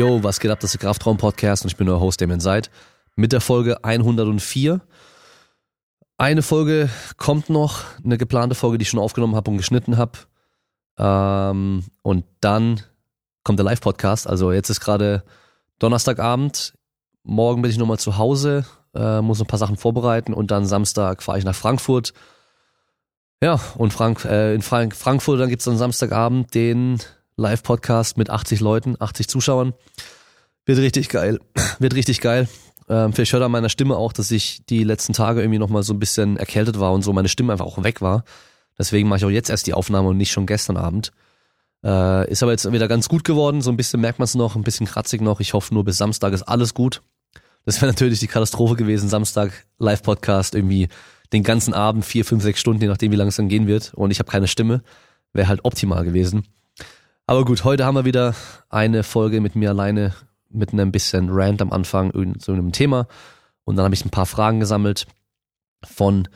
Yo, was geht ab? Das ist der Kraftraum Podcast und ich bin euer Host Damien Seid mit der Folge 104. Eine Folge kommt noch, eine geplante Folge, die ich schon aufgenommen habe und geschnitten habe. Ähm, und dann kommt der Live-Podcast. Also jetzt ist gerade Donnerstagabend. Morgen bin ich nochmal zu Hause, äh, muss ein paar Sachen vorbereiten und dann Samstag fahre ich nach Frankfurt. Ja, und Frank, äh, in Frank Frankfurt, dann gibt's dann Samstagabend den Live-Podcast mit 80 Leuten, 80 Zuschauern. Wird richtig geil. Wird richtig geil. Ähm, vielleicht hört an meiner Stimme auch, dass ich die letzten Tage irgendwie nochmal so ein bisschen erkältet war und so meine Stimme einfach auch weg war. Deswegen mache ich auch jetzt erst die Aufnahme und nicht schon gestern Abend. Äh, ist aber jetzt wieder ganz gut geworden. So ein bisschen merkt man es noch, ein bisschen kratzig noch. Ich hoffe nur bis Samstag ist alles gut. Das wäre natürlich die Katastrophe gewesen. Samstag Live-Podcast irgendwie den ganzen Abend, vier, fünf, sechs Stunden, je nachdem, wie lange es dann gehen wird. Und ich habe keine Stimme. Wäre halt optimal gewesen. Aber gut, heute haben wir wieder eine Folge mit mir alleine mit einem bisschen Rant am Anfang zu einem Thema. Und dann habe ich ein paar Fragen gesammelt von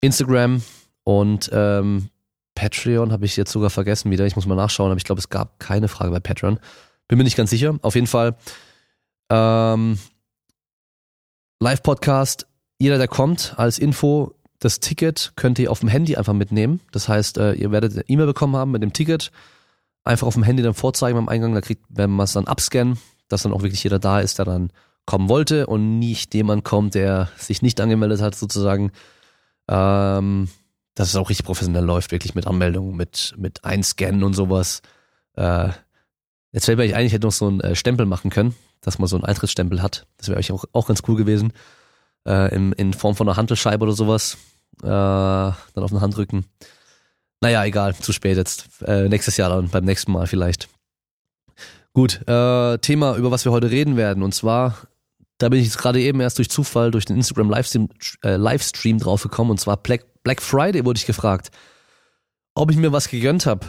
Instagram und ähm, Patreon habe ich jetzt sogar vergessen wieder. Ich muss mal nachschauen, aber ich glaube, es gab keine Frage bei Patreon. Bin mir nicht ganz sicher. Auf jeden Fall ähm, Live-Podcast. Jeder, der kommt, als Info, das Ticket könnt ihr auf dem Handy einfach mitnehmen. Das heißt, äh, ihr werdet eine E-Mail bekommen haben mit dem Ticket einfach auf dem Handy dann vorzeigen beim Eingang, da kriegt, wenn man es dann abscannen, dass dann auch wirklich jeder da ist, der dann kommen wollte und nicht jemand kommt, der sich nicht angemeldet hat, sozusagen. Ähm, dass es auch richtig professionell läuft, wirklich mit Anmeldung, mit, mit Einscannen und sowas. Äh, jetzt fällt mir eigentlich, hätte noch so einen äh, Stempel machen können, dass man so einen Eintrittsstempel hat. Das wäre eigentlich auch, auch ganz cool gewesen. Äh, in, in Form von einer Handelscheibe oder sowas. Äh, dann auf den Handrücken. Naja, egal, zu spät jetzt. Äh, nächstes Jahr dann, beim nächsten Mal vielleicht. Gut, äh, Thema, über was wir heute reden werden. Und zwar, da bin ich jetzt gerade eben erst durch Zufall durch den Instagram Livestream, äh, Livestream draufgekommen. Und zwar Black, Black Friday wurde ich gefragt, ob ich mir was gegönnt habe.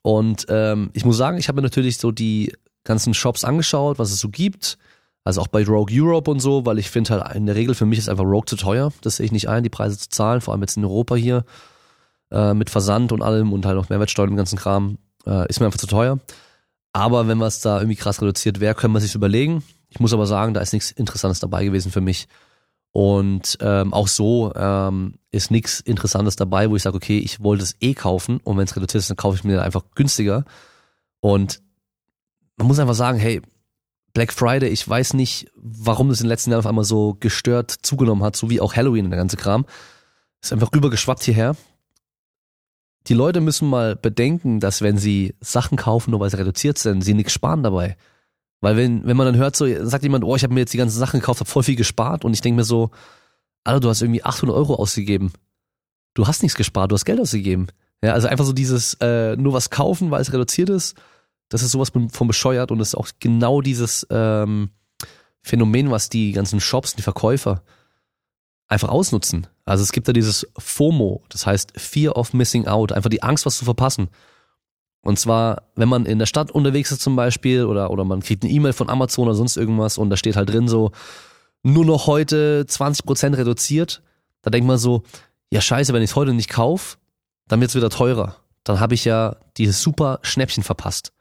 Und ähm, ich muss sagen, ich habe mir natürlich so die ganzen Shops angeschaut, was es so gibt. Also auch bei Rogue Europe und so, weil ich finde halt in der Regel für mich ist einfach Rogue zu teuer. Das sehe ich nicht ein, die Preise zu zahlen, vor allem jetzt in Europa hier äh, mit Versand und allem und halt auch Mehrwertsteuer und ganzen Kram, äh, ist mir einfach zu teuer. Aber wenn was da irgendwie krass reduziert wäre, können wir sich überlegen. Ich muss aber sagen, da ist nichts Interessantes dabei gewesen für mich. Und ähm, auch so ähm, ist nichts Interessantes dabei, wo ich sage, okay, ich wollte es eh kaufen und wenn es reduziert ist, dann kaufe ich mir einfach günstiger. Und man muss einfach sagen, hey, Black Friday, ich weiß nicht, warum das in den letzten Jahren auf einmal so gestört zugenommen hat, so wie auch Halloween und der ganze Kram. Ist einfach rübergeschwappt hierher die Leute müssen mal bedenken, dass wenn sie Sachen kaufen, nur weil sie reduziert sind, sie nichts sparen dabei. Weil wenn, wenn man dann hört, so sagt jemand, oh, ich habe mir jetzt die ganzen Sachen gekauft, habe voll viel gespart und ich denke mir so, Alter, du hast irgendwie 800 Euro ausgegeben. Du hast nichts gespart, du hast Geld ausgegeben. Ja, also einfach so dieses äh, nur was kaufen, weil es reduziert ist, das ist sowas von bescheuert und ist auch genau dieses ähm, Phänomen, was die ganzen Shops, die Verkäufer einfach ausnutzen. Also es gibt da dieses FOMO, das heißt Fear of Missing Out, einfach die Angst, was zu verpassen. Und zwar, wenn man in der Stadt unterwegs ist zum Beispiel oder, oder man kriegt eine E-Mail von Amazon oder sonst irgendwas und da steht halt drin so, nur noch heute 20% reduziert, da denkt man so, ja scheiße, wenn ich es heute nicht kaufe, dann wird es wieder teurer. Dann habe ich ja dieses super Schnäppchen verpasst.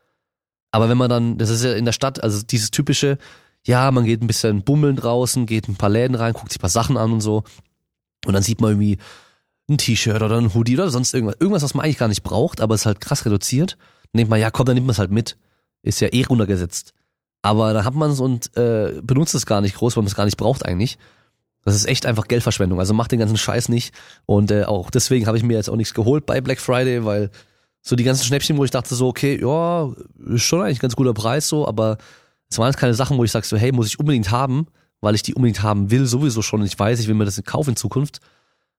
Aber wenn man dann, das ist ja in der Stadt, also dieses typische, ja, man geht ein bisschen bummeln draußen, geht ein paar Läden rein, guckt sich ein paar Sachen an und so. Und dann sieht man irgendwie ein T-Shirt oder ein Hoodie oder sonst irgendwas. Irgendwas, was man eigentlich gar nicht braucht, aber ist halt krass reduziert. Dann denkt man, ja komm, dann nimmt man es halt mit. Ist ja eh runtergesetzt. Aber da hat man es und äh, benutzt es gar nicht groß, weil man es gar nicht braucht eigentlich. Das ist echt einfach Geldverschwendung. Also macht den ganzen Scheiß nicht. Und äh, auch deswegen habe ich mir jetzt auch nichts geholt bei Black Friday, weil so die ganzen Schnäppchen, wo ich dachte so, okay, ja, ist schon eigentlich ein ganz guter Preis so, aber es waren jetzt keine Sachen, wo ich sage so, hey, muss ich unbedingt haben, weil ich die unbedingt haben will, sowieso schon und ich weiß, ich will mir das kaufen in Zukunft,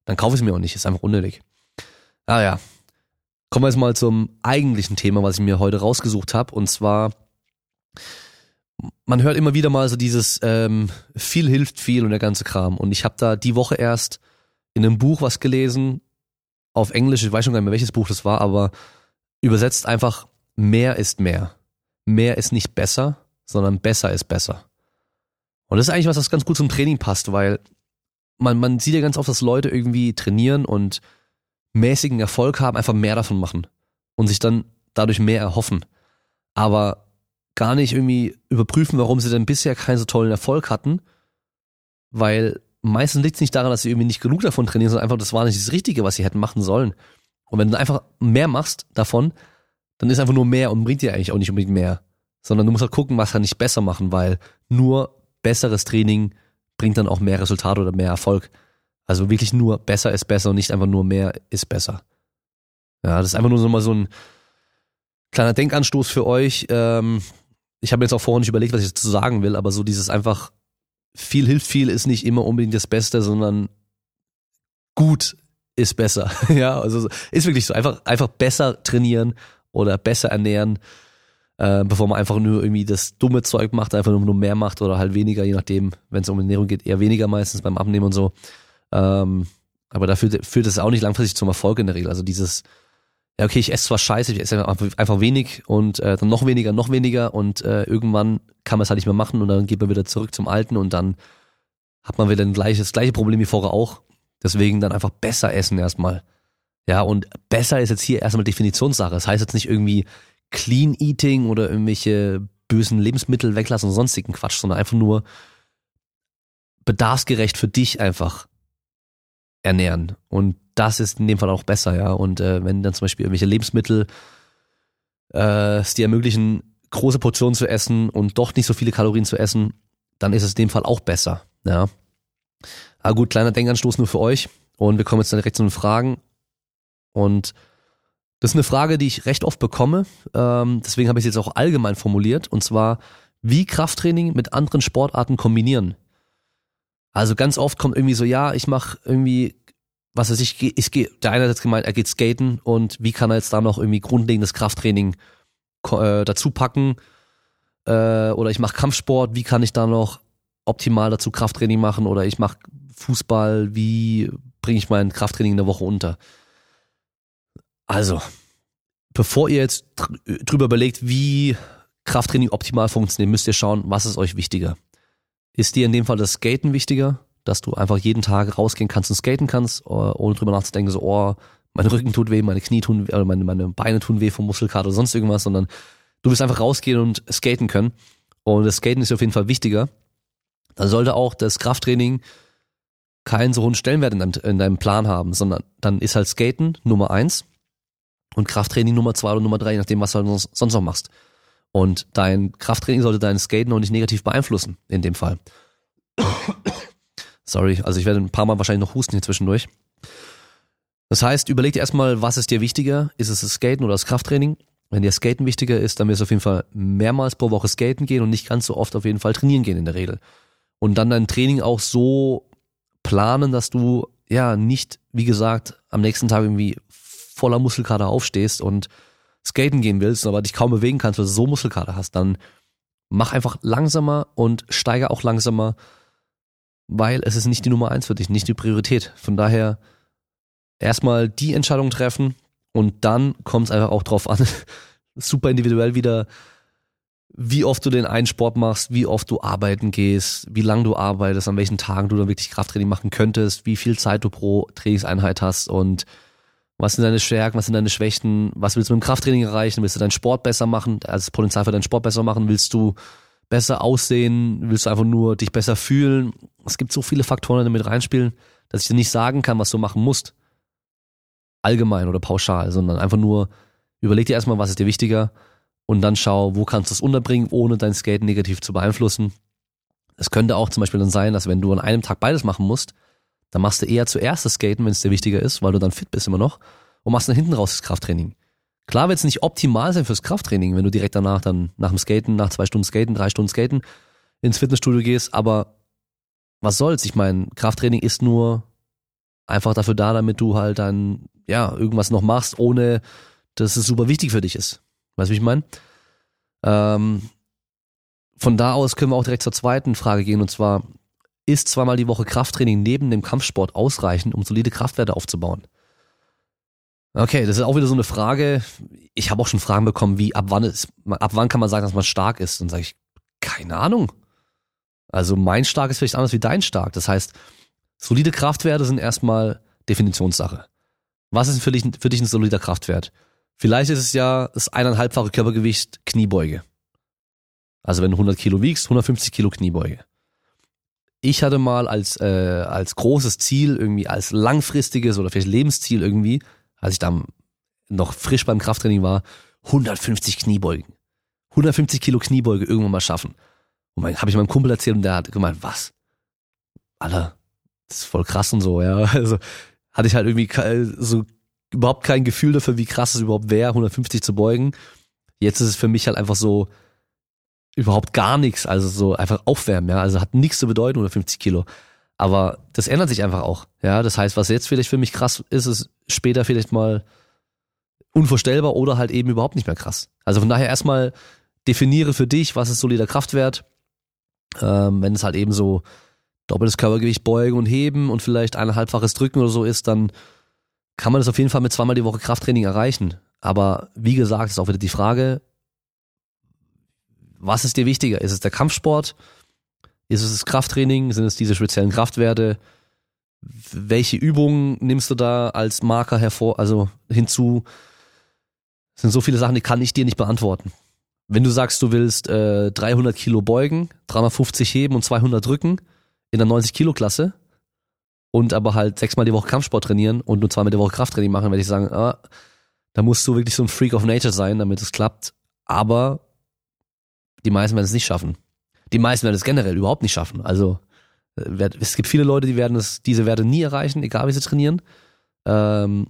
dann kaufe ich es mir auch nicht, ist einfach unnötig. Ah ja, kommen wir jetzt mal zum eigentlichen Thema, was ich mir heute rausgesucht habe und zwar man hört immer wieder mal so dieses ähm, viel hilft viel und der ganze Kram. Und ich habe da die Woche erst in einem Buch was gelesen auf Englisch, ich weiß schon gar nicht mehr welches Buch das war, aber übersetzt einfach mehr ist mehr. Mehr ist nicht besser, sondern besser ist besser. Und das ist eigentlich was, was ganz gut zum Training passt, weil man, man sieht ja ganz oft, dass Leute irgendwie trainieren und mäßigen Erfolg haben, einfach mehr davon machen und sich dann dadurch mehr erhoffen. Aber gar nicht irgendwie überprüfen, warum sie denn bisher keinen so tollen Erfolg hatten, weil meistens liegt es nicht daran, dass sie irgendwie nicht genug davon trainieren, sondern einfach, das war nicht das Richtige, was sie hätten machen sollen. Und wenn du einfach mehr machst davon, dann ist einfach nur mehr und bringt dir eigentlich auch nicht unbedingt mehr. Sondern du musst halt gucken, was kann ich besser machen, weil nur besseres Training bringt dann auch mehr Resultate oder mehr Erfolg. Also wirklich nur besser ist besser und nicht einfach nur mehr ist besser. Ja, das ist einfach nur so mal so ein kleiner Denkanstoß für euch. Ähm, ich habe jetzt auch vorher nicht überlegt, was ich dazu sagen will, aber so dieses einfach viel hilft viel ist nicht immer unbedingt das Beste, sondern gut ist besser. ja, also ist wirklich so. Einfach, einfach besser trainieren oder besser ernähren, äh, bevor man einfach nur irgendwie das dumme Zeug macht, einfach nur mehr macht oder halt weniger, je nachdem, wenn es um Ernährung geht, eher weniger meistens beim Abnehmen und so. Ähm, aber dafür führt es auch nicht langfristig zum Erfolg in der Regel. Also dieses, ja okay, ich esse zwar scheiße, ich esse einfach wenig und äh, dann noch weniger, noch weniger und äh, irgendwann kann man es halt nicht mehr machen und dann geht man wieder zurück zum Alten und dann hat man wieder ein gleiches, das gleiche Problem wie vorher auch. Deswegen dann einfach besser essen erstmal. Ja, und besser ist jetzt hier erstmal Definitionssache. Das heißt jetzt nicht irgendwie Clean Eating oder irgendwelche bösen Lebensmittel weglassen und sonstigen Quatsch, sondern einfach nur bedarfsgerecht für dich einfach ernähren. Und das ist in dem Fall auch besser, ja. Und äh, wenn dann zum Beispiel irgendwelche Lebensmittel äh, es dir ermöglichen, große Portionen zu essen und doch nicht so viele Kalorien zu essen, dann ist es in dem Fall auch besser, ja. Aber gut, kleiner Denkanstoß nur für euch. Und wir kommen jetzt dann direkt zu den Fragen. Und das ist eine Frage, die ich recht oft bekomme. Ähm, deswegen habe ich es jetzt auch allgemein formuliert. Und zwar, wie Krafttraining mit anderen Sportarten kombinieren. Also ganz oft kommt irgendwie so, ja, ich mache irgendwie, was weiß ich, ich gehe, der eine hat jetzt gemeint, er geht skaten und wie kann er jetzt da noch irgendwie grundlegendes Krafttraining äh, dazu packen? Äh, oder ich mache Kampfsport, wie kann ich da noch optimal dazu Krafttraining machen? Oder ich mache Fußball, wie bringe ich mein Krafttraining in der Woche unter? Also, bevor ihr jetzt drüber überlegt, wie Krafttraining optimal funktioniert, müsst ihr schauen, was ist euch wichtiger. Ist dir in dem Fall das Skaten wichtiger, dass du einfach jeden Tag rausgehen kannst und skaten kannst, ohne drüber nachzudenken, so, oh, mein Rücken tut weh, meine Knie tun weh, oder meine, meine Beine tun weh vom Muskelkater oder sonst irgendwas, sondern du willst einfach rausgehen und skaten können. Und das Skaten ist auf jeden Fall wichtiger. Dann sollte auch das Krafttraining keinen so hohen Stellenwert in deinem, in deinem Plan haben, sondern dann ist halt Skaten Nummer eins und Krafttraining Nummer zwei oder Nummer drei, je nachdem, was du sonst noch machst. Und dein Krafttraining sollte dein Skaten auch nicht negativ beeinflussen, in dem Fall. Sorry, also ich werde ein paar Mal wahrscheinlich noch husten hier zwischendurch. Das heißt, überleg dir erstmal, was ist dir wichtiger? Ist es das Skaten oder das Krafttraining? Wenn dir Skaten wichtiger ist, dann wirst du auf jeden Fall mehrmals pro Woche skaten gehen und nicht ganz so oft auf jeden Fall trainieren gehen in der Regel. Und dann dein Training auch so planen, dass du ja nicht, wie gesagt, am nächsten Tag irgendwie voller Muskelkater aufstehst und skaten gehen willst, aber dich kaum bewegen kannst, weil du so Muskelkater hast, dann mach einfach langsamer und steige auch langsamer, weil es ist nicht die Nummer eins für dich, nicht die Priorität. Von daher erstmal die Entscheidung treffen und dann kommt es einfach auch drauf an, super individuell wieder, wie oft du den einen Sport machst, wie oft du arbeiten gehst, wie lang du arbeitest, an welchen Tagen du dann wirklich Krafttraining machen könntest, wie viel Zeit du pro Trainingseinheit hast und was sind deine Stärken, was sind deine Schwächen, was willst du mit dem Krafttraining erreichen, willst du deinen Sport besser machen, also das Potenzial für deinen Sport besser machen, willst du besser aussehen, willst du einfach nur dich besser fühlen. Es gibt so viele Faktoren, die damit reinspielen, dass ich dir nicht sagen kann, was du machen musst. Allgemein oder pauschal, sondern einfach nur überleg dir erstmal, was ist dir wichtiger? Und dann schau, wo kannst du es unterbringen, ohne dein Skate negativ zu beeinflussen. Es könnte auch zum Beispiel dann sein, dass wenn du an einem Tag beides machen musst, dann machst du eher zuerst das Skaten, wenn es dir wichtiger ist, weil du dann fit bist immer noch und machst dann hinten raus das Krafttraining. Klar wird es nicht optimal sein fürs Krafttraining, wenn du direkt danach dann nach dem Skaten, nach zwei Stunden Skaten, drei Stunden Skaten ins Fitnessstudio gehst, aber was soll's? Ich meine, Krafttraining ist nur einfach dafür da, damit du halt dann, ja, irgendwas noch machst, ohne dass es super wichtig für dich ist. Weißt du, wie ich meine? Ähm, von da aus können wir auch direkt zur zweiten Frage gehen, und zwar, ist zweimal die Woche Krafttraining neben dem Kampfsport ausreichend, um solide Kraftwerte aufzubauen? Okay, das ist auch wieder so eine Frage. Ich habe auch schon Fragen bekommen, wie ab wann ist, ab wann kann man sagen, dass man stark ist? Und sage ich, keine Ahnung. Also mein stark ist vielleicht anders wie dein stark. Das heißt, solide Kraftwerte sind erstmal Definitionssache. Was ist für dich, für dich ein solider Kraftwert? Vielleicht ist es ja das eineinhalbfache Körpergewicht Kniebeuge. Also wenn du 100 Kilo wiegst, 150 Kilo Kniebeuge. Ich hatte mal als, äh, als großes Ziel, irgendwie als langfristiges oder vielleicht Lebensziel irgendwie, als ich da noch frisch beim Krafttraining war, 150 Kniebeugen. 150 Kilo Kniebeuge irgendwann mal schaffen. Und dann habe ich meinem Kumpel erzählt und der hat gemeint, was? Alter, das ist voll krass und so, ja. Also hatte ich halt irgendwie so überhaupt kein Gefühl dafür, wie krass es überhaupt wäre, 150 zu beugen. Jetzt ist es für mich halt einfach so überhaupt gar nichts, also so einfach aufwärmen, ja. Also hat nichts zu bedeuten, 150 Kilo. Aber das ändert sich einfach auch, ja. Das heißt, was jetzt vielleicht für mich krass ist, ist später vielleicht mal unvorstellbar oder halt eben überhaupt nicht mehr krass. Also von daher erstmal definiere für dich, was ist solider Kraftwert. Ähm, wenn es halt eben so doppeltes Körpergewicht beugen und heben und vielleicht eineinhalbfaches Drücken oder so ist, dann kann man das auf jeden Fall mit zweimal die Woche Krafttraining erreichen. Aber wie gesagt, ist auch wieder die Frage, was ist dir wichtiger? Ist es der Kampfsport? Ist es das Krafttraining? Sind es diese speziellen Kraftwerte? Welche Übungen nimmst du da als Marker hervor, also hinzu? Das sind so viele Sachen, die kann ich dir nicht beantworten. Wenn du sagst, du willst äh, 300 Kilo beugen, 350 heben und 200 drücken in der 90 Kilo Klasse und aber halt sechsmal die Woche Kampfsport trainieren und nur zweimal die Woche Krafttraining machen, werde ich sagen, ah, da musst du wirklich so ein Freak of Nature sein, damit es klappt. Aber die meisten werden es nicht schaffen. Die meisten werden es generell überhaupt nicht schaffen. Also äh, es gibt viele Leute, die werden es, diese Werte nie erreichen, egal wie sie trainieren. Ähm,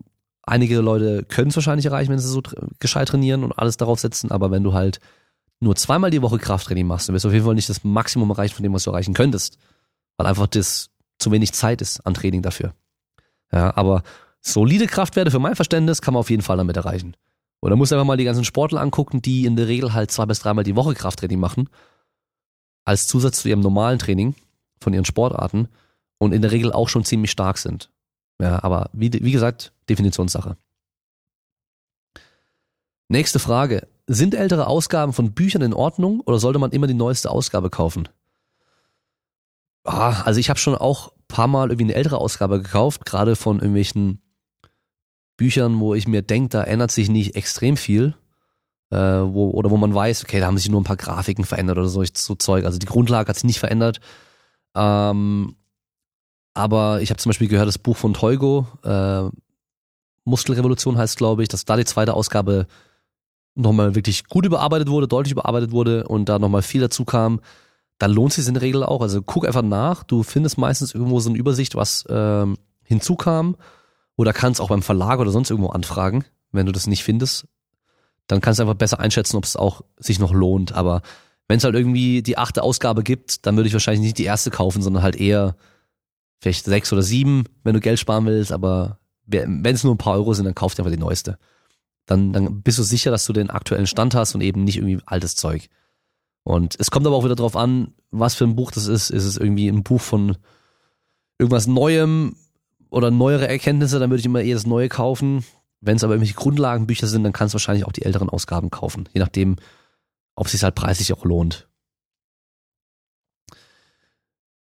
Einige Leute können es wahrscheinlich erreichen, wenn sie so gescheit trainieren und alles darauf setzen, aber wenn du halt nur zweimal die Woche Krafttraining machst, dann wirst du auf jeden Fall nicht das Maximum erreichen von dem, was du erreichen könntest. Weil einfach das zu wenig Zeit ist an Training dafür. Ja, aber solide Kraftwerte für mein Verständnis kann man auf jeden Fall damit erreichen. Oder muss einfach mal die ganzen Sportler angucken, die in der Regel halt zwei bis dreimal die Woche Krafttraining machen, als Zusatz zu ihrem normalen Training von ihren Sportarten und in der Regel auch schon ziemlich stark sind. Ja, aber wie, wie gesagt, Definitionssache. Nächste Frage. Sind ältere Ausgaben von Büchern in Ordnung oder sollte man immer die neueste Ausgabe kaufen? Ah, also ich habe schon auch paar Mal irgendwie eine ältere Ausgabe gekauft, gerade von irgendwelchen Büchern, wo ich mir denke, da ändert sich nicht extrem viel. Äh, wo, oder wo man weiß, okay, da haben sich nur ein paar Grafiken verändert oder so, so Zeug. Also die Grundlage hat sich nicht verändert. Ähm, aber ich habe zum Beispiel gehört, das Buch von Teugo, äh, Muskelrevolution heißt, glaube ich, dass da die zweite Ausgabe nochmal wirklich gut überarbeitet wurde, deutlich überarbeitet wurde und da nochmal viel dazu kam. Da lohnt sich in der Regel auch. Also guck einfach nach. Du findest meistens irgendwo so eine Übersicht, was ähm, hinzukam. Oder kannst auch beim Verlag oder sonst irgendwo anfragen, wenn du das nicht findest. Dann kannst du einfach besser einschätzen, ob es auch sich noch lohnt. Aber wenn es halt irgendwie die achte Ausgabe gibt, dann würde ich wahrscheinlich nicht die erste kaufen, sondern halt eher vielleicht sechs oder sieben, wenn du Geld sparen willst, aber wenn es nur ein paar Euro sind, dann kauf dir einfach die neueste. Dann, dann bist du sicher, dass du den aktuellen Stand hast und eben nicht irgendwie altes Zeug. Und es kommt aber auch wieder drauf an, was für ein Buch das ist. Ist es irgendwie ein Buch von irgendwas Neuem oder neuere Erkenntnisse, dann würde ich immer eher das Neue kaufen. Wenn es aber irgendwelche Grundlagenbücher sind, dann kannst du wahrscheinlich auch die älteren Ausgaben kaufen. Je nachdem, ob es sich halt preislich auch lohnt.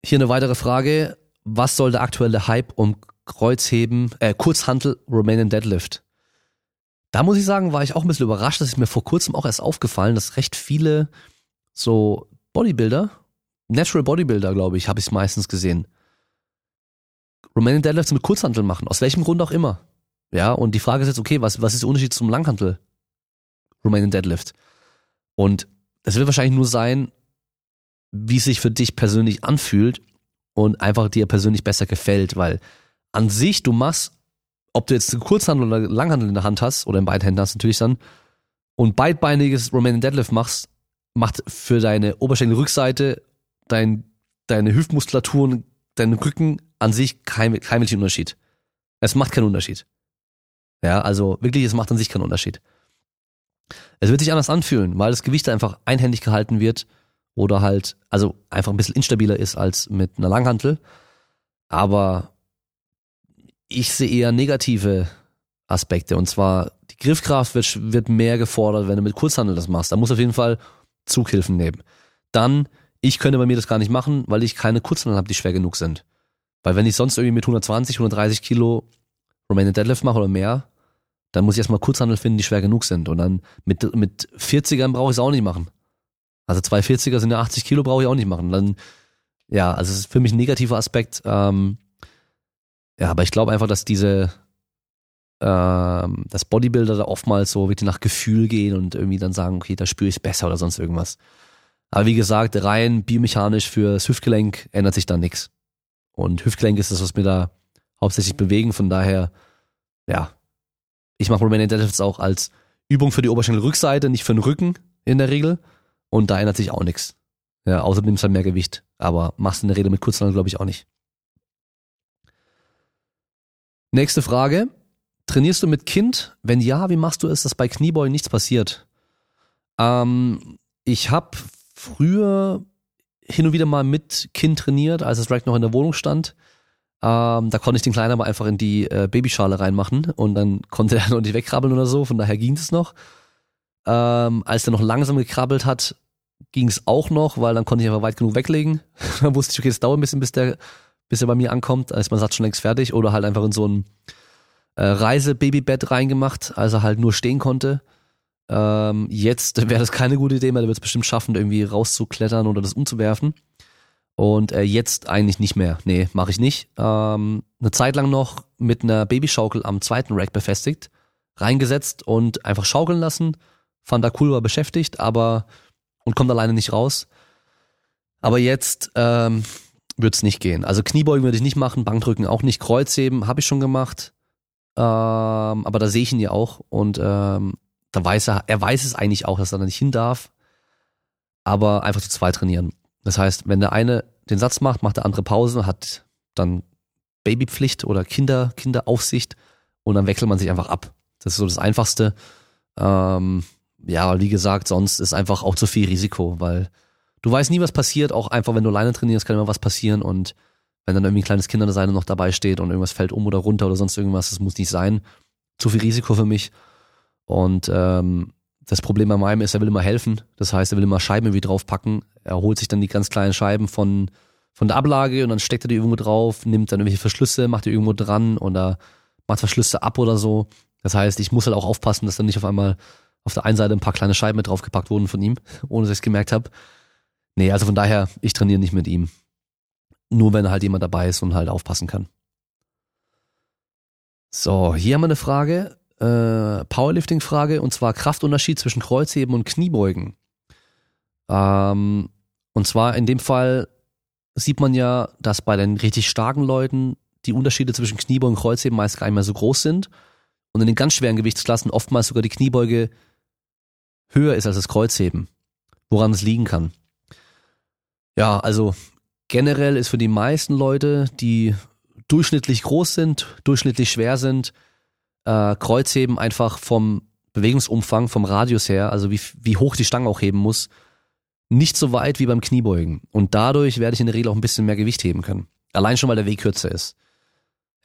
Hier eine weitere Frage was soll der aktuelle Hype um Kreuzheben, äh, Kurzhantel Romanian Deadlift? Da muss ich sagen, war ich auch ein bisschen überrascht, das ist mir vor kurzem auch erst aufgefallen, dass recht viele so Bodybuilder, Natural Bodybuilder, glaube ich, habe ich meistens gesehen, Romanian Deadlifts mit Kurzhantel machen, aus welchem Grund auch immer. Ja, und die Frage ist jetzt, okay, was, was ist der Unterschied zum Langhantel Romanian Deadlift? Und es wird wahrscheinlich nur sein, wie es sich für dich persönlich anfühlt und einfach dir persönlich besser gefällt, weil an sich, du machst, ob du jetzt Kurzhandel oder Langhandel in der Hand hast, oder in beiden Händen hast natürlich dann, und beidbeiniges Romanian Deadlift machst, macht für deine Oberschenkelrückseite, dein, deine Hüftmuskulatur und deinen Rücken an sich kein, kein welchen Unterschied. Es macht keinen Unterschied. Ja, also wirklich, es macht an sich keinen Unterschied. Es wird sich anders anfühlen, weil das Gewicht einfach einhändig gehalten wird oder halt, also einfach ein bisschen instabiler ist als mit einer Langhantel. Aber ich sehe eher negative Aspekte. Und zwar, die Griffkraft wird, wird mehr gefordert, wenn du mit Kurzhandel das machst. Da muss auf jeden Fall Zughilfen nehmen. Dann, ich könnte bei mir das gar nicht machen, weil ich keine Kurzhandel habe, die schwer genug sind. Weil wenn ich sonst irgendwie mit 120, 130 Kilo Romanian Deadlift mache oder mehr, dann muss ich erstmal Kurzhandel finden, die schwer genug sind. Und dann mit, mit 40ern brauche ich es auch nicht machen. Also 240er sind ja 80 Kilo, brauche ich auch nicht machen. Dann, ja, also es ist für mich ein negativer Aspekt. Ähm, ja, aber ich glaube einfach, dass diese, ähm, dass Bodybuilder da oftmals so wirklich nach Gefühl gehen und irgendwie dann sagen, okay, da spüre ich es besser oder sonst irgendwas. Aber wie gesagt, rein biomechanisch fürs Hüftgelenk ändert sich da nichts. Und Hüftgelenk ist das, was mir da hauptsächlich bewegen. Von daher, ja, ich mache Romanian Deadlifts auch als Übung für die Oberschenkelrückseite, nicht für den Rücken in der Regel. Und da ändert sich auch nichts. Ja, außer du nimmst halt mehr Gewicht. Aber machst in der Regel mit Kurzhandel, glaube ich, auch nicht. Nächste Frage. Trainierst du mit Kind? Wenn ja, wie machst du es, dass bei Kniebeugen nichts passiert? Ähm, ich habe früher hin und wieder mal mit Kind trainiert, als es direkt noch in der Wohnung stand. Ähm, da konnte ich den Kleinen aber einfach in die äh, Babyschale reinmachen und dann konnte er noch nicht wegkrabbeln oder so, von daher ging es noch. Ähm, als er noch langsam gekrabbelt hat, ging es auch noch, weil dann konnte ich einfach weit genug weglegen. dann wusste ich, okay, es dauert ein bisschen, bis der, bis er bei mir ankommt, ist mein Satz schon längst fertig oder halt einfach in so ein äh, Reisebabybett reingemacht, als er halt nur stehen konnte. Ähm, jetzt wäre das keine gute Idee mehr, der wird es bestimmt schaffen, irgendwie rauszuklettern oder das umzuwerfen. Und äh, jetzt eigentlich nicht mehr. Nee, mache ich nicht. Ähm, eine Zeit lang noch mit einer Babyschaukel am zweiten Rack befestigt, reingesetzt und einfach schaukeln lassen. Fand da cool, war beschäftigt, aber und kommt alleine nicht raus. Aber jetzt ähm, wird es nicht gehen. Also Kniebeugen würde ich nicht machen, Bankdrücken auch nicht, Kreuzheben habe ich schon gemacht. Ähm, aber da sehe ich ihn ja auch und ähm, da weiß er, er weiß es eigentlich auch, dass er da nicht hin darf. Aber einfach zu zweit trainieren. Das heißt, wenn der eine den Satz macht, macht der andere Pause, hat dann Babypflicht oder Kinder, Kinderaufsicht und dann wechselt man sich einfach ab. Das ist so das Einfachste. Ähm, ja, wie gesagt, sonst ist einfach auch zu viel Risiko, weil du weißt nie, was passiert. Auch einfach, wenn du alleine trainierst, kann immer was passieren und wenn dann irgendwie ein kleines Kind an der Seite noch dabei steht und irgendwas fällt um oder runter oder sonst irgendwas, das muss nicht sein. Zu viel Risiko für mich. Und ähm, das Problem bei meinem ist, er will immer helfen. Das heißt, er will immer Scheiben irgendwie draufpacken. Er holt sich dann die ganz kleinen Scheiben von, von der Ablage und dann steckt er die irgendwo drauf, nimmt dann irgendwelche Verschlüsse, macht die irgendwo dran oder macht Verschlüsse ab oder so. Das heißt, ich muss halt auch aufpassen, dass dann nicht auf einmal auf der einen Seite ein paar kleine Scheiben mit draufgepackt wurden von ihm, ohne dass ich es gemerkt habe. Nee, also von daher, ich trainiere nicht mit ihm. Nur wenn halt jemand dabei ist und halt aufpassen kann. So, hier haben wir eine Frage, äh, Powerlifting-Frage, und zwar Kraftunterschied zwischen Kreuzheben und Kniebeugen. Ähm, und zwar in dem Fall sieht man ja, dass bei den richtig starken Leuten die Unterschiede zwischen Kniebeugen und Kreuzheben meist gar nicht mehr so groß sind. Und in den ganz schweren Gewichtsklassen oftmals sogar die Kniebeuge höher ist als das Kreuzheben. Woran es liegen kann. Ja, also generell ist für die meisten Leute, die durchschnittlich groß sind, durchschnittlich schwer sind, äh, Kreuzheben einfach vom Bewegungsumfang, vom Radius her, also wie, wie hoch die Stange auch heben muss, nicht so weit wie beim Kniebeugen. Und dadurch werde ich in der Regel auch ein bisschen mehr Gewicht heben können. Allein schon, weil der Weg kürzer ist.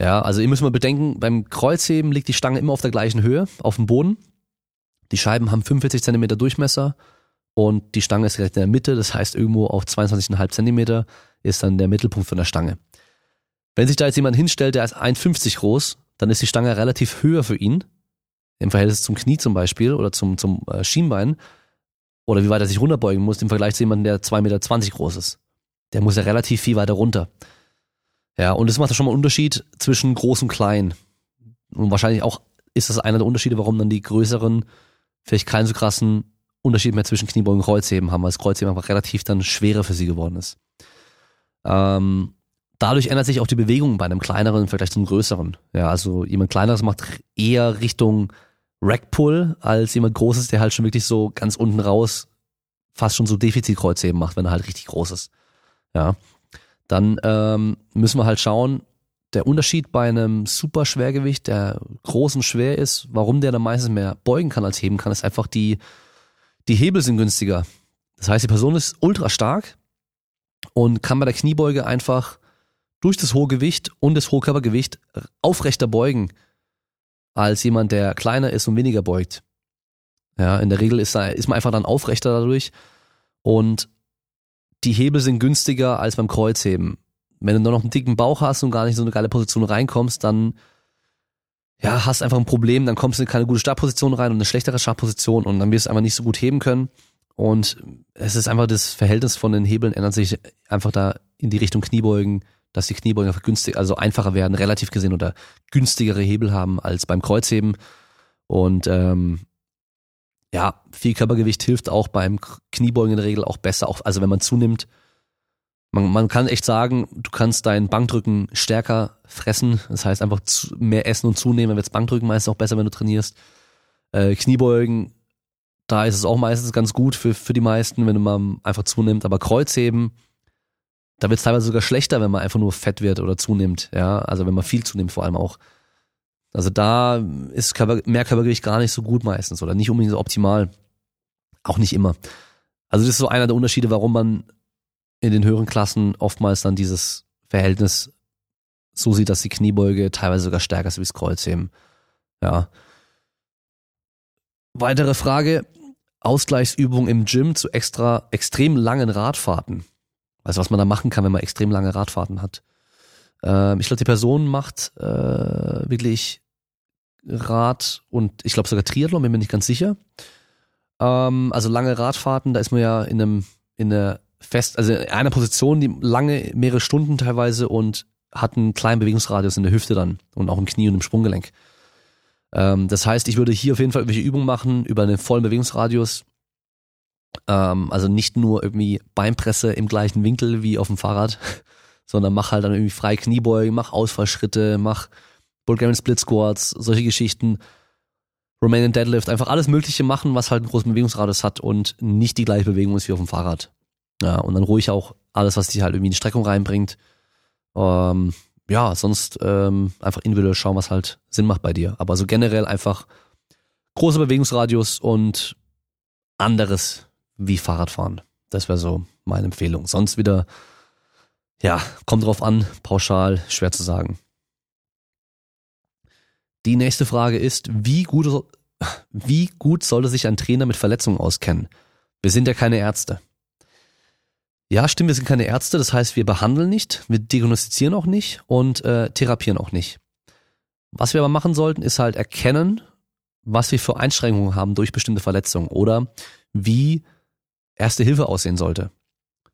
Ja, also ihr müsst mal bedenken, beim Kreuzheben liegt die Stange immer auf der gleichen Höhe, auf dem Boden. Die Scheiben haben 45 Zentimeter Durchmesser und die Stange ist direkt in der Mitte, das heißt irgendwo auf 22,5 Zentimeter ist dann der Mittelpunkt von der Stange. Wenn sich da jetzt jemand hinstellt, der ist 1,50 groß, dann ist die Stange relativ höher für ihn, im Verhältnis zum Knie zum Beispiel oder zum, zum äh, Schienbein, oder wie weit er sich runterbeugen muss im Vergleich zu jemandem, der 2,20 Meter groß ist. Der muss ja relativ viel weiter runter. Ja, und das macht ja schon mal einen Unterschied zwischen groß und klein. Und wahrscheinlich auch ist das einer der Unterschiede, warum dann die größeren vielleicht keinen so krassen Unterschied mehr zwischen Kniebeugen und Kreuzheben haben, weil das Kreuzheben einfach relativ dann schwerer für sie geworden ist. Ähm, dadurch ändert sich auch die Bewegung bei einem kleineren im Vergleich zum größeren. Ja, also jemand kleineres macht eher Richtung Rackpull als jemand großes, der halt schon wirklich so ganz unten raus fast schon so Defizitkreuzheben macht, wenn er halt richtig groß ist. Ja. Dann ähm, müssen wir halt schauen, der Unterschied bei einem super Schwergewicht, der groß und schwer ist, warum der dann meistens mehr beugen kann als heben kann, ist einfach die, die Hebel sind günstiger. Das heißt, die Person ist ultra stark und kann bei der Kniebeuge einfach durch das hohe Gewicht und das hohe Körpergewicht aufrechter beugen als jemand, der kleiner ist und weniger beugt. Ja, in der Regel ist, ist man einfach dann aufrechter dadurch und die Hebel sind günstiger als beim Kreuzheben wenn du nur noch einen dicken Bauch hast und gar nicht so eine geile Position reinkommst, dann ja, hast einfach ein Problem, dann kommst du in keine gute Startposition rein und eine schlechtere Startposition und dann wirst du einfach nicht so gut heben können. Und es ist einfach das Verhältnis von den Hebeln ändert sich einfach da in die Richtung Kniebeugen, dass die Kniebeugen günstig, also einfacher werden, relativ gesehen oder günstigere Hebel haben als beim Kreuzheben. Und ähm, ja, viel Körpergewicht hilft auch beim Kniebeugen in der Regel auch besser, auch, also wenn man zunimmt. Man, man kann echt sagen, du kannst deinen Bankdrücken stärker fressen. Das heißt einfach zu, mehr essen und zunehmen, dann wird's Bankdrücken meistens auch besser, wenn du trainierst. Äh, Kniebeugen, da ist es auch meistens ganz gut für, für die meisten, wenn mal einfach zunimmt. Aber Kreuzheben, da wird's teilweise sogar schlechter, wenn man einfach nur fett wird oder zunimmt. Ja, also wenn man viel zunimmt vor allem auch. Also da ist Körper, mehr Körpergewicht gar nicht so gut meistens oder nicht unbedingt so optimal. Auch nicht immer. Also das ist so einer der Unterschiede, warum man in den höheren Klassen oftmals dann dieses Verhältnis so sieht, dass die Kniebeuge teilweise sogar stärker ist wie das Kreuzheben. Ja. Weitere Frage. Ausgleichsübung im Gym zu extra extrem langen Radfahrten. Also was man da machen kann, wenn man extrem lange Radfahrten hat. Ähm, ich glaube, die Person macht äh, wirklich Rad und ich glaube sogar Triathlon, bin mir nicht ganz sicher. Ähm, also lange Radfahrten, da ist man ja in einem in einer fest, also in einer Position, die lange mehrere Stunden teilweise und hat einen kleinen Bewegungsradius in der Hüfte dann und auch im Knie und im Sprunggelenk. Ähm, das heißt, ich würde hier auf jeden Fall irgendwelche Übungen machen über einen vollen Bewegungsradius. Ähm, also nicht nur irgendwie Beinpresse im gleichen Winkel wie auf dem Fahrrad, sondern mach halt dann irgendwie frei Kniebeugen, mach Ausfallschritte, mach Bulgarian Split Squats, solche Geschichten. Romanian Deadlift, einfach alles Mögliche machen, was halt einen großen Bewegungsradius hat und nicht die gleiche Bewegung ist wie auf dem Fahrrad. Ja, und dann ruhig auch alles, was dich halt irgendwie in die Streckung reinbringt. Ähm, ja, sonst ähm, einfach individuell schauen, was halt Sinn macht bei dir. Aber so generell einfach großer Bewegungsradius und anderes wie Fahrradfahren. Das wäre so meine Empfehlung. Sonst wieder ja, kommt drauf an, pauschal, schwer zu sagen. Die nächste Frage ist, wie gut, wie gut sollte sich ein Trainer mit Verletzungen auskennen? Wir sind ja keine Ärzte. Ja, stimmt, wir sind keine Ärzte, das heißt, wir behandeln nicht, wir diagnostizieren auch nicht und äh, therapieren auch nicht. Was wir aber machen sollten, ist halt erkennen, was wir für Einschränkungen haben durch bestimmte Verletzungen oder wie Erste Hilfe aussehen sollte.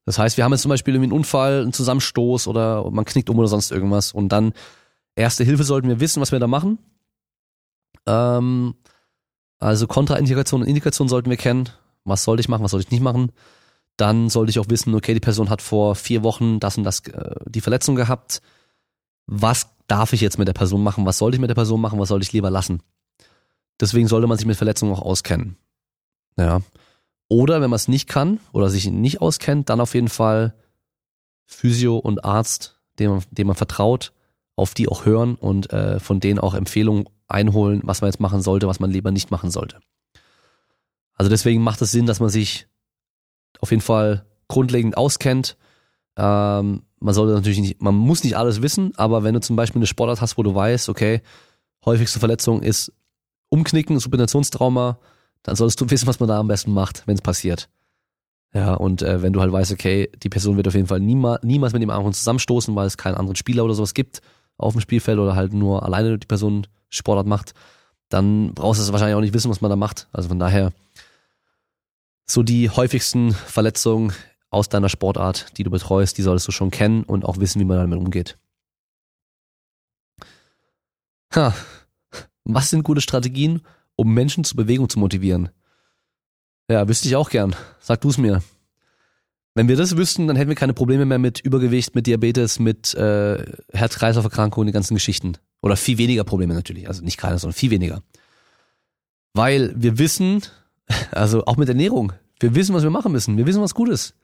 Das heißt, wir haben jetzt zum Beispiel irgendwie einen Unfall, einen Zusammenstoß oder man knickt um oder sonst irgendwas und dann erste Hilfe sollten wir wissen, was wir da machen. Ähm, also Kontraindikation und Indikation sollten wir kennen. Was sollte ich machen, was sollte ich nicht machen? Dann sollte ich auch wissen, okay, die Person hat vor vier Wochen das und das äh, die Verletzung gehabt. Was darf ich jetzt mit der Person machen? Was sollte ich mit der Person machen? Was sollte ich lieber lassen? Deswegen sollte man sich mit Verletzungen auch auskennen. Ja. Oder wenn man es nicht kann oder sich nicht auskennt, dann auf jeden Fall Physio und Arzt, dem man, dem man vertraut, auf die auch hören und äh, von denen auch Empfehlungen einholen, was man jetzt machen sollte, was man lieber nicht machen sollte. Also deswegen macht es Sinn, dass man sich auf jeden Fall grundlegend auskennt. Ähm, man sollte natürlich nicht, man muss nicht alles wissen, aber wenn du zum Beispiel eine Sportart hast, wo du weißt, okay, häufigste Verletzung ist Umknicken, Supinationstrauma, dann solltest du wissen, was man da am besten macht, wenn es passiert. Ja, und äh, wenn du halt weißt, okay, die Person wird auf jeden Fall niemals, niemals mit dem anderen zusammenstoßen, weil es keinen anderen Spieler oder sowas gibt auf dem Spielfeld oder halt nur alleine die Person Sportart macht, dann brauchst du es wahrscheinlich auch nicht wissen, was man da macht. Also von daher, so die häufigsten Verletzungen aus deiner Sportart, die du betreust, die solltest du schon kennen und auch wissen, wie man damit umgeht. Ha, was sind gute Strategien, um Menschen zur Bewegung zu motivieren? Ja, wüsste ich auch gern. Sag du es mir. Wenn wir das wüssten, dann hätten wir keine Probleme mehr mit Übergewicht, mit Diabetes, mit äh, Herz-Kreislauf-Erkrankungen, die ganzen Geschichten. Oder viel weniger Probleme natürlich. Also nicht keine, sondern viel weniger. Weil wir wissen, also auch mit Ernährung, wir wissen, was wir machen müssen. Wir wissen, was gut ist.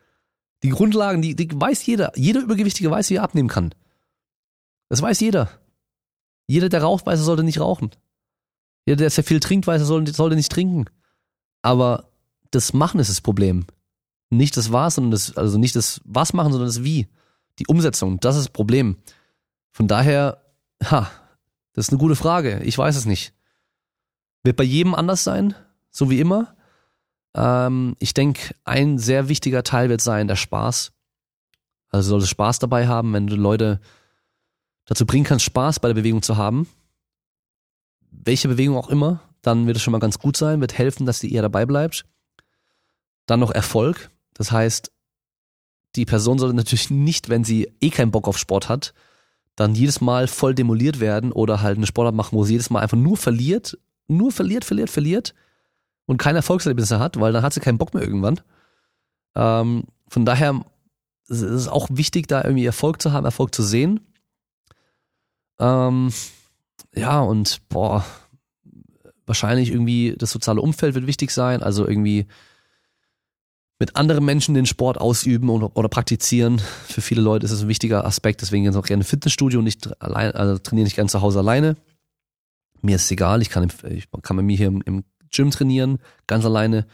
Die Grundlagen, die, die weiß jeder. Jeder Übergewichtige weiß, wie er abnehmen kann. Das weiß jeder. Jeder, der raucht, weiß, er sollte nicht rauchen. Jeder, der sehr viel trinkt, weiß, er sollte, sollte nicht trinken. Aber das Machen ist das Problem. Nicht das Was, sondern das, also nicht das Was machen, sondern das Wie. Die Umsetzung, das ist das Problem. Von daher, ha, das ist eine gute Frage. Ich weiß es nicht. Wird bei jedem anders sein, so wie immer. Ähm, ich denke, ein sehr wichtiger Teil wird sein der Spaß. Also solltest Spaß dabei haben, wenn du Leute dazu bringen kannst, Spaß bei der Bewegung zu haben. Welche Bewegung auch immer, dann wird es schon mal ganz gut sein, wird helfen, dass sie eher dabei bleibt. Dann noch Erfolg. Das heißt, die Person sollte natürlich nicht, wenn sie eh keinen Bock auf Sport hat, dann jedes Mal voll demoliert werden oder halt eine Sportart machen, wo sie jedes Mal einfach nur verliert, nur verliert, verliert, verliert und keine Erfolgserlebnisse hat, weil dann hat sie keinen Bock mehr irgendwann. Ähm, von daher ist es auch wichtig, da irgendwie Erfolg zu haben, Erfolg zu sehen. Ähm, ja, und boah, wahrscheinlich irgendwie das soziale Umfeld wird wichtig sein, also irgendwie mit anderen Menschen den Sport ausüben oder, oder praktizieren. Für viele Leute ist es ein wichtiger Aspekt, deswegen jetzt auch gerne Fitnessstudio, nicht allein, also trainiere nicht ganz zu Hause alleine. Mir ist es egal, ich kann, ich kann bei mir hier im, im Gym trainieren, ganz alleine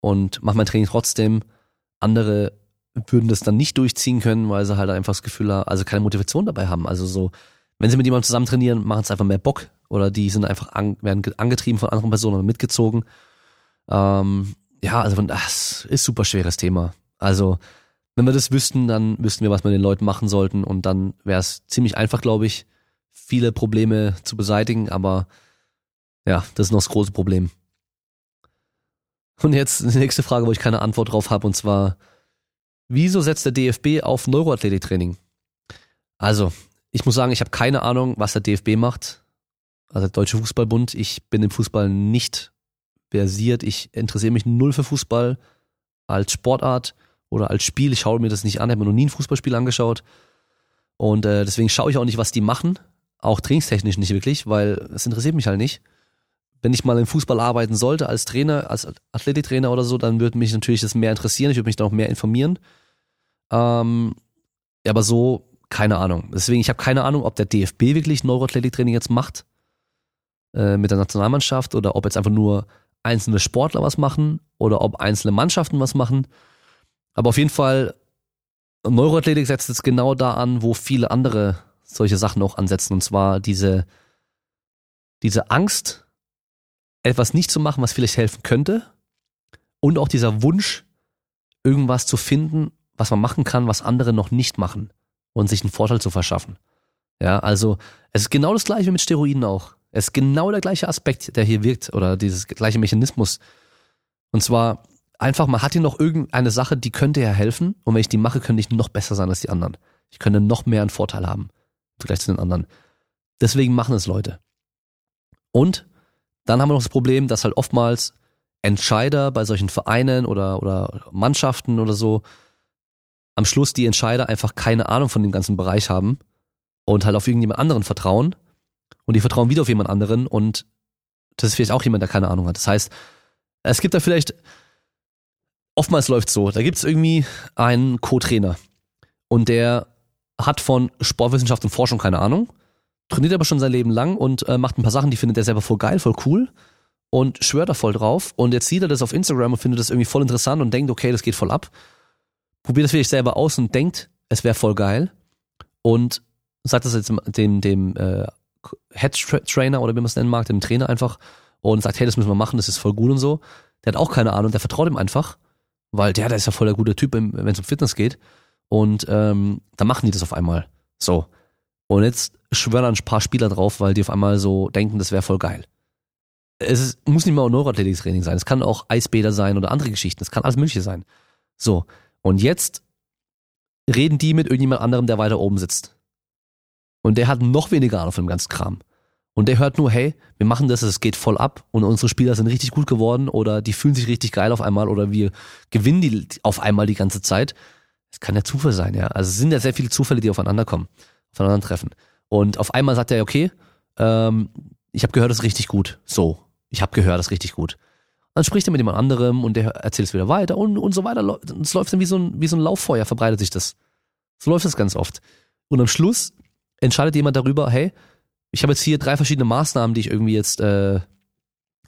und mache mein Training trotzdem. Andere würden das dann nicht durchziehen können, weil sie halt einfach das Gefühl haben, also keine Motivation dabei haben. Also so, wenn sie mit jemandem zusammen trainieren, machen es einfach mehr Bock oder die sind einfach an, werden angetrieben von anderen Personen oder mitgezogen. Ähm, ja, also das ist super schweres Thema. Also wenn wir das wüssten, dann wüssten wir, was wir den Leuten machen sollten und dann wäre es ziemlich einfach, glaube ich, viele Probleme zu beseitigen, aber ja, das ist noch das große Problem. Und jetzt die nächste Frage, wo ich keine Antwort drauf habe, und zwar, wieso setzt der DFB auf Neuroathletiktraining? Also, ich muss sagen, ich habe keine Ahnung, was der DFB macht, also der Deutsche Fußballbund. Ich bin im Fußball nicht versiert. Ich interessiere mich null für Fußball als Sportart oder als Spiel. Ich schaue mir das nicht an, ich habe mir noch nie ein Fußballspiel angeschaut. Und äh, deswegen schaue ich auch nicht, was die machen. Auch trainingstechnisch nicht wirklich, weil es interessiert mich halt nicht. Wenn ich mal im Fußball arbeiten sollte, als Trainer, als Athletiktrainer oder so, dann würde mich natürlich das mehr interessieren. Ich würde mich da auch mehr informieren. Ähm, aber so, keine Ahnung. Deswegen, ich habe keine Ahnung, ob der DFB wirklich Neuroathletiktraining jetzt macht äh, mit der Nationalmannschaft oder ob jetzt einfach nur einzelne Sportler was machen oder ob einzelne Mannschaften was machen. Aber auf jeden Fall, Neuroathletik setzt jetzt genau da an, wo viele andere solche Sachen auch ansetzen. Und zwar diese, diese Angst, etwas nicht zu machen, was vielleicht helfen könnte. Und auch dieser Wunsch, irgendwas zu finden, was man machen kann, was andere noch nicht machen. Und sich einen Vorteil zu verschaffen. Ja, also es ist genau das gleiche wie mit Steroiden auch. Es ist genau der gleiche Aspekt, der hier wirkt oder dieses gleiche Mechanismus. Und zwar einfach, man hat hier noch irgendeine Sache, die könnte ja helfen und wenn ich die mache, könnte ich noch besser sein als die anderen. Ich könnte noch mehr einen Vorteil haben im Vergleich zu den anderen. Deswegen machen es Leute. Und dann haben wir noch das Problem, dass halt oftmals Entscheider bei solchen Vereinen oder, oder Mannschaften oder so am Schluss die Entscheider einfach keine Ahnung von dem ganzen Bereich haben und halt auf irgendjemand anderen vertrauen und die vertrauen wieder auf jemand anderen und das ist vielleicht auch jemand, der keine Ahnung hat. Das heißt, es gibt da vielleicht, oftmals läuft so, da gibt es irgendwie einen Co-Trainer und der hat von Sportwissenschaft und Forschung keine Ahnung, trainiert aber schon sein Leben lang und äh, macht ein paar Sachen, die findet er selber voll geil, voll cool und schwört da voll drauf und jetzt sieht er das auf Instagram und findet das irgendwie voll interessant und denkt, okay, das geht voll ab. Probiert das vielleicht selber aus und denkt, es wäre voll geil und sagt das jetzt dem, dem äh, Head Trainer oder wie man es nennen mag, dem Trainer einfach und sagt, hey, das müssen wir machen, das ist voll gut und so. Der hat auch keine Ahnung, der vertraut ihm einfach, weil der, der ist ja voll der gute Typ, wenn es um Fitness geht. Und ähm, dann machen die das auf einmal. So. Und jetzt schwören ein paar Spieler drauf, weil die auf einmal so denken, das wäre voll geil. Es ist, muss nicht mal Neuroathletiktraining sein, es kann auch Eisbäder sein oder andere Geschichten, es kann alles Mögliche sein. So. Und jetzt reden die mit irgendjemand anderem, der weiter oben sitzt. Und der hat noch weniger Ahnung von dem ganzen Kram. Und der hört nur, hey, wir machen das, es geht voll ab und unsere Spieler sind richtig gut geworden oder die fühlen sich richtig geil auf einmal oder wir gewinnen die auf einmal die ganze Zeit. Es kann ja Zufall sein, ja. Also es sind ja sehr viele Zufälle, die aufeinander kommen, aufeinander treffen. Und auf einmal sagt er, okay, ähm, ich habe gehört, das ist richtig gut. So, ich habe gehört, das ist richtig gut. Dann spricht er mit jemand anderem und der erzählt es wieder weiter und, und so weiter. Es läuft dann wie so, ein, wie so ein Lauffeuer, verbreitet sich das. So läuft es ganz oft. Und am Schluss entscheidet jemand darüber, hey, ich habe jetzt hier drei verschiedene Maßnahmen, die ich irgendwie jetzt äh,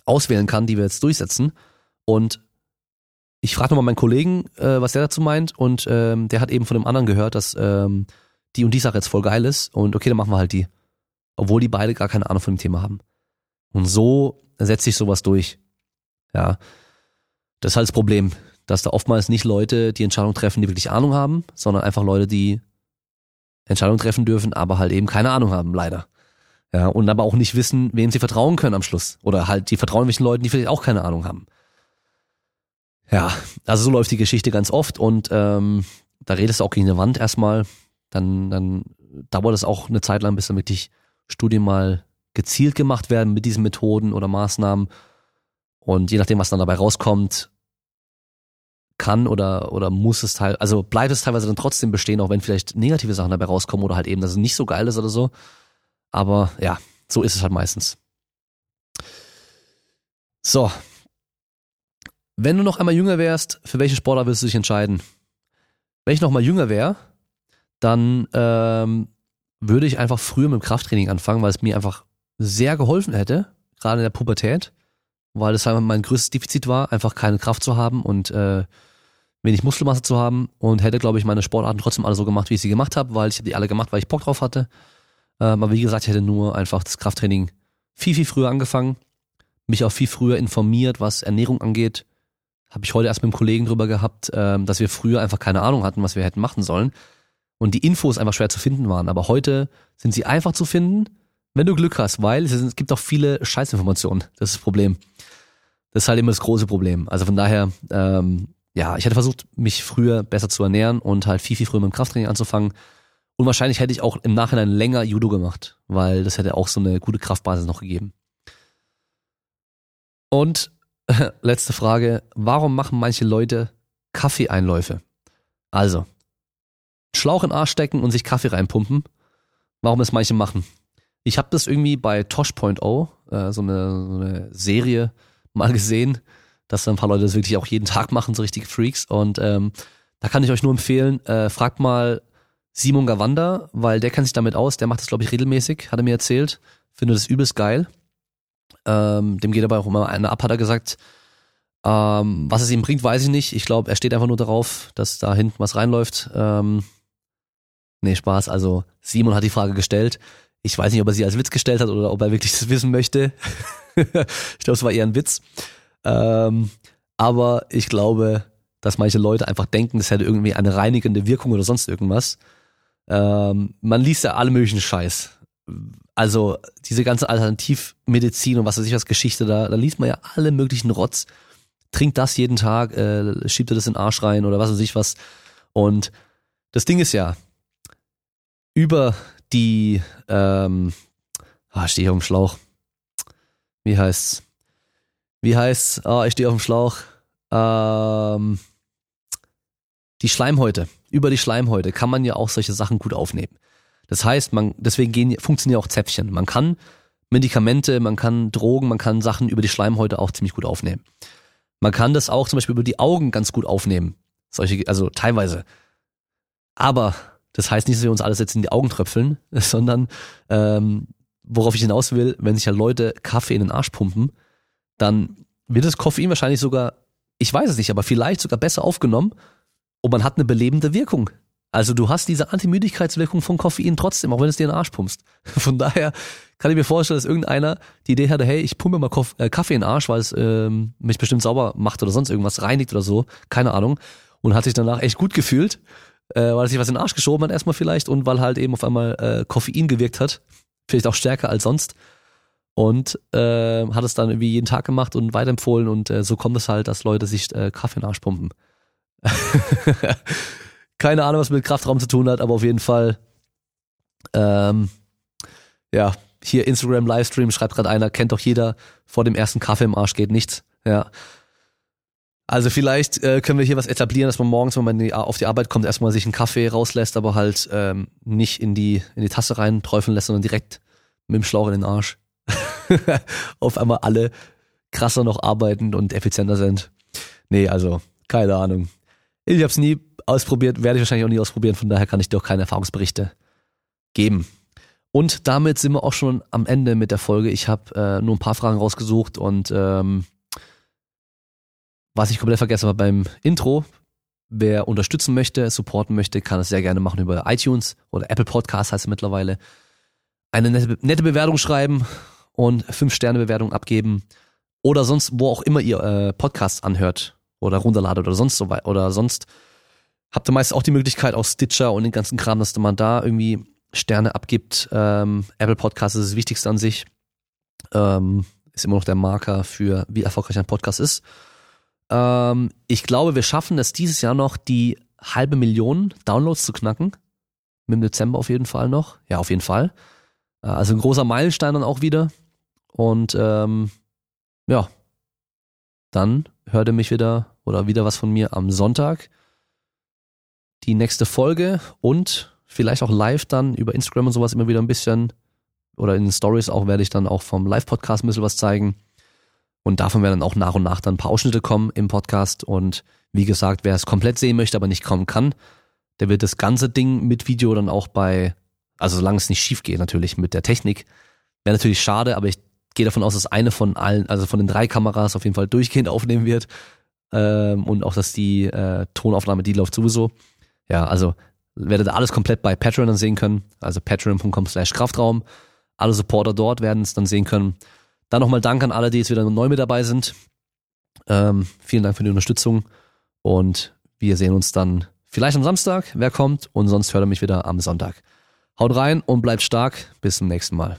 auswählen kann, die wir jetzt durchsetzen. Und ich frage nochmal meinen Kollegen, äh, was der dazu meint. Und ähm, der hat eben von dem anderen gehört, dass ähm, die und die Sache jetzt voll geil ist. Und okay, dann machen wir halt die. Obwohl die beide gar keine Ahnung von dem Thema haben. Und so setzt sich sowas durch. Ja. Das ist halt das Problem, dass da oftmals nicht Leute die Entscheidung treffen, die wirklich Ahnung haben, sondern einfach Leute, die Entscheidungen treffen dürfen, aber halt eben keine Ahnung haben, leider. Ja, und aber auch nicht wissen, wem sie vertrauen können am Schluss. Oder halt, die vertrauen welchen Leuten, die vielleicht auch keine Ahnung haben. Ja, also so läuft die Geschichte ganz oft und ähm, da redest du auch gegen eine Wand erstmal. Dann, dann dauert es auch eine Zeit lang, bis dann wirklich Studien mal gezielt gemacht werden mit diesen Methoden oder Maßnahmen. Und je nachdem, was dann dabei rauskommt, kann oder, oder muss es teil, also bleibt es teilweise dann trotzdem bestehen, auch wenn vielleicht negative Sachen dabei rauskommen oder halt eben, dass es nicht so geil ist oder so. Aber ja, so ist es halt meistens. So. Wenn du noch einmal jünger wärst, für welche Sportler willst du dich entscheiden? Wenn ich noch mal jünger wäre, dann ähm, würde ich einfach früher mit dem Krafttraining anfangen, weil es mir einfach sehr geholfen hätte, gerade in der Pubertät, weil das einfach mein größtes Defizit war, einfach keine Kraft zu haben und äh, wenig Muskelmasse zu haben und hätte, glaube ich, meine Sportarten trotzdem alle so gemacht, wie ich sie gemacht habe, weil ich habe die alle gemacht, weil ich Bock drauf hatte. Ähm, aber wie gesagt, ich hätte nur einfach das Krafttraining viel, viel früher angefangen, mich auch viel früher informiert, was Ernährung angeht. Habe ich heute erst mit einem Kollegen drüber gehabt, ähm, dass wir früher einfach keine Ahnung hatten, was wir hätten machen sollen. Und die Infos einfach schwer zu finden waren. Aber heute sind sie einfach zu finden, wenn du Glück hast, weil es gibt auch viele Scheißinformationen. Das ist das Problem. Das ist halt immer das große Problem. Also von daher, ähm, ja, ich hätte versucht, mich früher besser zu ernähren und halt viel, viel früher mit dem Krafttraining anzufangen. Und wahrscheinlich hätte ich auch im Nachhinein länger Judo gemacht, weil das hätte auch so eine gute Kraftbasis noch gegeben. Und letzte Frage, warum machen manche Leute Kaffeeeinläufe? Also, Schlauch in den Arsch stecken und sich Kaffee reinpumpen. Warum es manche machen? Ich habe das irgendwie bei Tosh.0, äh, so, eine, so eine Serie, mal gesehen dass ein paar Leute das wirklich auch jeden Tag machen, so richtige Freaks. Und ähm, da kann ich euch nur empfehlen, äh, fragt mal Simon Gawanda, weil der kennt sich damit aus, der macht das, glaube ich, regelmäßig, hat er mir erzählt. Finde das übelst geil. Ähm, dem geht aber auch immer eine ab, hat er gesagt. Ähm, was es ihm bringt, weiß ich nicht. Ich glaube, er steht einfach nur darauf, dass da hinten was reinläuft. Ähm, nee, Spaß. Also Simon hat die Frage gestellt. Ich weiß nicht, ob er sie als Witz gestellt hat oder ob er wirklich das wissen möchte. ich glaube, es war eher ein Witz. Ähm, aber ich glaube, dass manche Leute einfach denken, es hätte irgendwie eine reinigende Wirkung oder sonst irgendwas. Ähm, man liest ja alle möglichen Scheiß. Also diese ganze Alternativmedizin und was weiß ich was Geschichte, da, da liest man ja alle möglichen Rotz. Trinkt das jeden Tag, äh, schiebt er das in den Arsch rein oder was weiß ich was. Und das Ding ist ja, über die, ähm, ah, stehe auf dem Schlauch. Wie heißt's? wie heißt, oh, ich stehe auf dem Schlauch, ähm, die Schleimhäute. Über die Schleimhäute kann man ja auch solche Sachen gut aufnehmen. Das heißt, man, deswegen gehen, funktionieren auch Zäpfchen. Man kann Medikamente, man kann Drogen, man kann Sachen über die Schleimhäute auch ziemlich gut aufnehmen. Man kann das auch zum Beispiel über die Augen ganz gut aufnehmen. Solche, also teilweise. Aber das heißt nicht, dass wir uns alles jetzt in die Augen tröpfeln, sondern ähm, worauf ich hinaus will, wenn sich ja Leute Kaffee in den Arsch pumpen, dann wird das Koffein wahrscheinlich sogar, ich weiß es nicht, aber vielleicht sogar besser aufgenommen und man hat eine belebende Wirkung. Also du hast diese Antimüdigkeitswirkung von Koffein trotzdem, auch wenn es dir in den Arsch pumpst. Von daher kann ich mir vorstellen, dass irgendeiner die Idee hatte, hey, ich pumpe mal äh, Kaffee in den Arsch, weil es ähm, mich bestimmt sauber macht oder sonst irgendwas, reinigt oder so, keine Ahnung. Und hat sich danach echt gut gefühlt, äh, weil er sich was in den Arsch geschoben hat erstmal vielleicht und weil halt eben auf einmal äh, Koffein gewirkt hat. Vielleicht auch stärker als sonst und äh, hat es dann irgendwie jeden Tag gemacht und weiterempfohlen und äh, so kommt es halt, dass Leute sich äh, Kaffee in den Arsch pumpen. Keine Ahnung, was mit Kraftraum zu tun hat, aber auf jeden Fall, ähm, ja, hier Instagram Livestream schreibt gerade einer, kennt doch jeder, vor dem ersten Kaffee im Arsch geht nichts. Ja. Also vielleicht äh, können wir hier was etablieren, dass man morgens, wenn man die, auf die Arbeit kommt, erstmal sich einen Kaffee rauslässt, aber halt ähm, nicht in die, in die Tasse rein träufeln lässt, sondern direkt mit dem Schlauch in den Arsch. auf einmal alle krasser noch arbeiten und effizienter sind. Nee, also, keine Ahnung. Ich habe es nie ausprobiert, werde ich wahrscheinlich auch nie ausprobieren, von daher kann ich dir auch keine Erfahrungsberichte geben. Und damit sind wir auch schon am Ende mit der Folge. Ich habe äh, nur ein paar Fragen rausgesucht und ähm, was ich komplett vergessen habe beim Intro, wer unterstützen möchte, supporten möchte, kann es sehr gerne machen über iTunes oder Apple Podcast heißt es mittlerweile. Eine nette, nette Bewertung schreiben und 5-Sterne-Bewertung abgeben oder sonst, wo auch immer ihr äh, Podcasts anhört oder runterladet oder sonst so weit oder sonst habt ihr meist auch die Möglichkeit aus Stitcher und den ganzen Kram, dass man da irgendwie Sterne abgibt. Ähm, Apple Podcast ist das Wichtigste an sich. Ähm, ist immer noch der Marker für, wie erfolgreich ein Podcast ist. Ähm, ich glaube, wir schaffen es dieses Jahr noch, die halbe Million Downloads zu knacken. Mit dem Dezember auf jeden Fall noch. Ja, auf jeden Fall. Äh, also ein großer Meilenstein dann auch wieder. Und ähm, ja, dann hört ihr mich wieder oder wieder was von mir am Sonntag. Die nächste Folge und vielleicht auch live dann über Instagram und sowas immer wieder ein bisschen oder in den Stories auch werde ich dann auch vom Live-Podcast ein bisschen was zeigen. Und davon werden dann auch nach und nach dann ein paar Ausschnitte kommen im Podcast. Und wie gesagt, wer es komplett sehen möchte, aber nicht kommen kann, der wird das ganze Ding mit Video dann auch bei, also solange es nicht schief geht natürlich mit der Technik, wäre natürlich schade, aber ich gehe davon aus, dass eine von allen, also von den drei Kameras auf jeden Fall durchgehend aufnehmen wird. Ähm, und auch, dass die äh, Tonaufnahme, die läuft sowieso. Ja, also werdet ihr alles komplett bei Patreon dann sehen können. Also patreon.com slash Kraftraum. Alle Supporter dort werden es dann sehen können. Dann nochmal Dank an alle, die jetzt wieder neu mit dabei sind. Ähm, vielen Dank für die Unterstützung und wir sehen uns dann vielleicht am Samstag, wer kommt, und sonst hört er mich wieder am Sonntag. Haut rein und bleibt stark. Bis zum nächsten Mal.